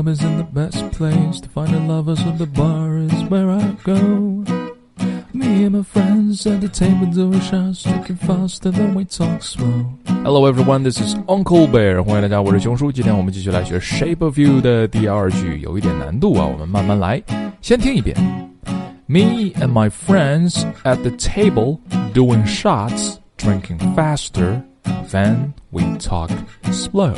club isn't the best place to find a lover, so the bar is where I go. Me and my friends at the table doing shots, drinking faster than we talk slow. Hello everyone, this is Uncle Bear，欢迎大家，我是熊叔。今天我们继续来学《Shape of You》的第二句，有一点难度啊，我们慢慢来。先听一遍：Me and my friends at the table doing shots, drinking faster, than we talk slow.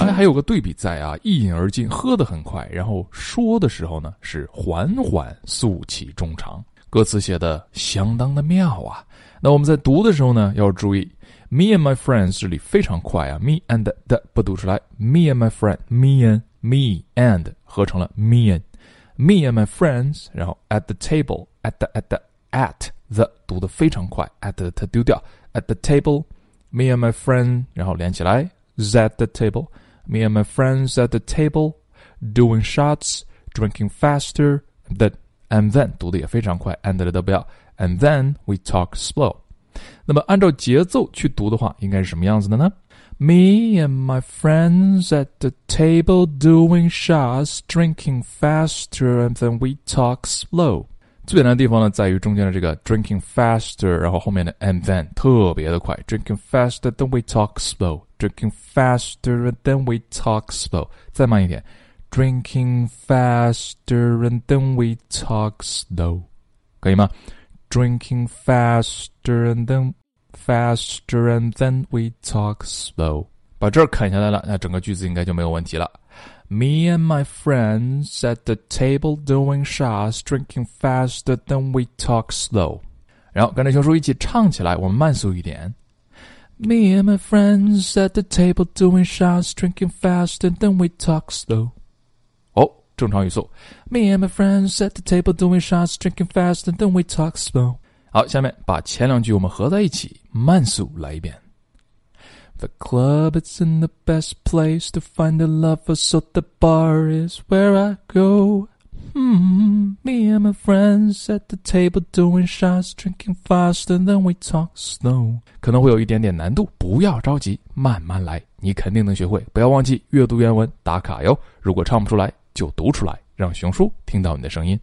哎，还有个对比在啊，一饮而尽，喝得很快，然后说的时候呢是缓缓诉起衷肠。歌词写的相当的妙啊。那我们在读的时候呢，要注意，me and my friends 这里非常快啊，me and 的不读出来，me and my friend，me and me and 合成了 me and me and my friends，然后 at the table，at the at the at the 读的非常快，at the 它丢掉，at the table，me and my friend，然后连起来，at the table me and my friends at the table doing shots, drinking faster, that and then 读的也非常快，and 的都不要，and then we talk slow。那么按照节奏去读的话，应该是什么样子的呢？Me and my friends at the table doing shots, drinking faster, and then we talk slow。最简单的地方呢，在于中间的这个 drinking faster，然后后面的 and then 特别的快，drinking faster then we talk slow。drinking faster and then we talk slow。再慢一点，drinking faster and then we talk slow，可以吗？Drinking faster and then faster and then we talk slow。把这儿砍下来了，那整个句子应该就没有问题了。Me and my friends at the table doing shots, drinking faster than we talk slow。然后跟着熊叔一起唱起来，我们慢速一点。me and my friends at the table doing shots, drinking fast, and then we talk slow. Oh, 哦，正常语速。Me and my friends at the table doing shots, drinking fast, and then we talk slow. 好，下面把前两句我们合在一起，慢速来一遍。The club is in the best place to find a lover, so the bar is where I go. 嗯，me and my friends at the table doing shots, drinking faster than we talk Snow。可能会有一点点难度，不要着急，慢慢来，你肯定能学会。不要忘记阅读原文打卡哟。如果唱不出来，就读出来，让熊叔听到你的声音。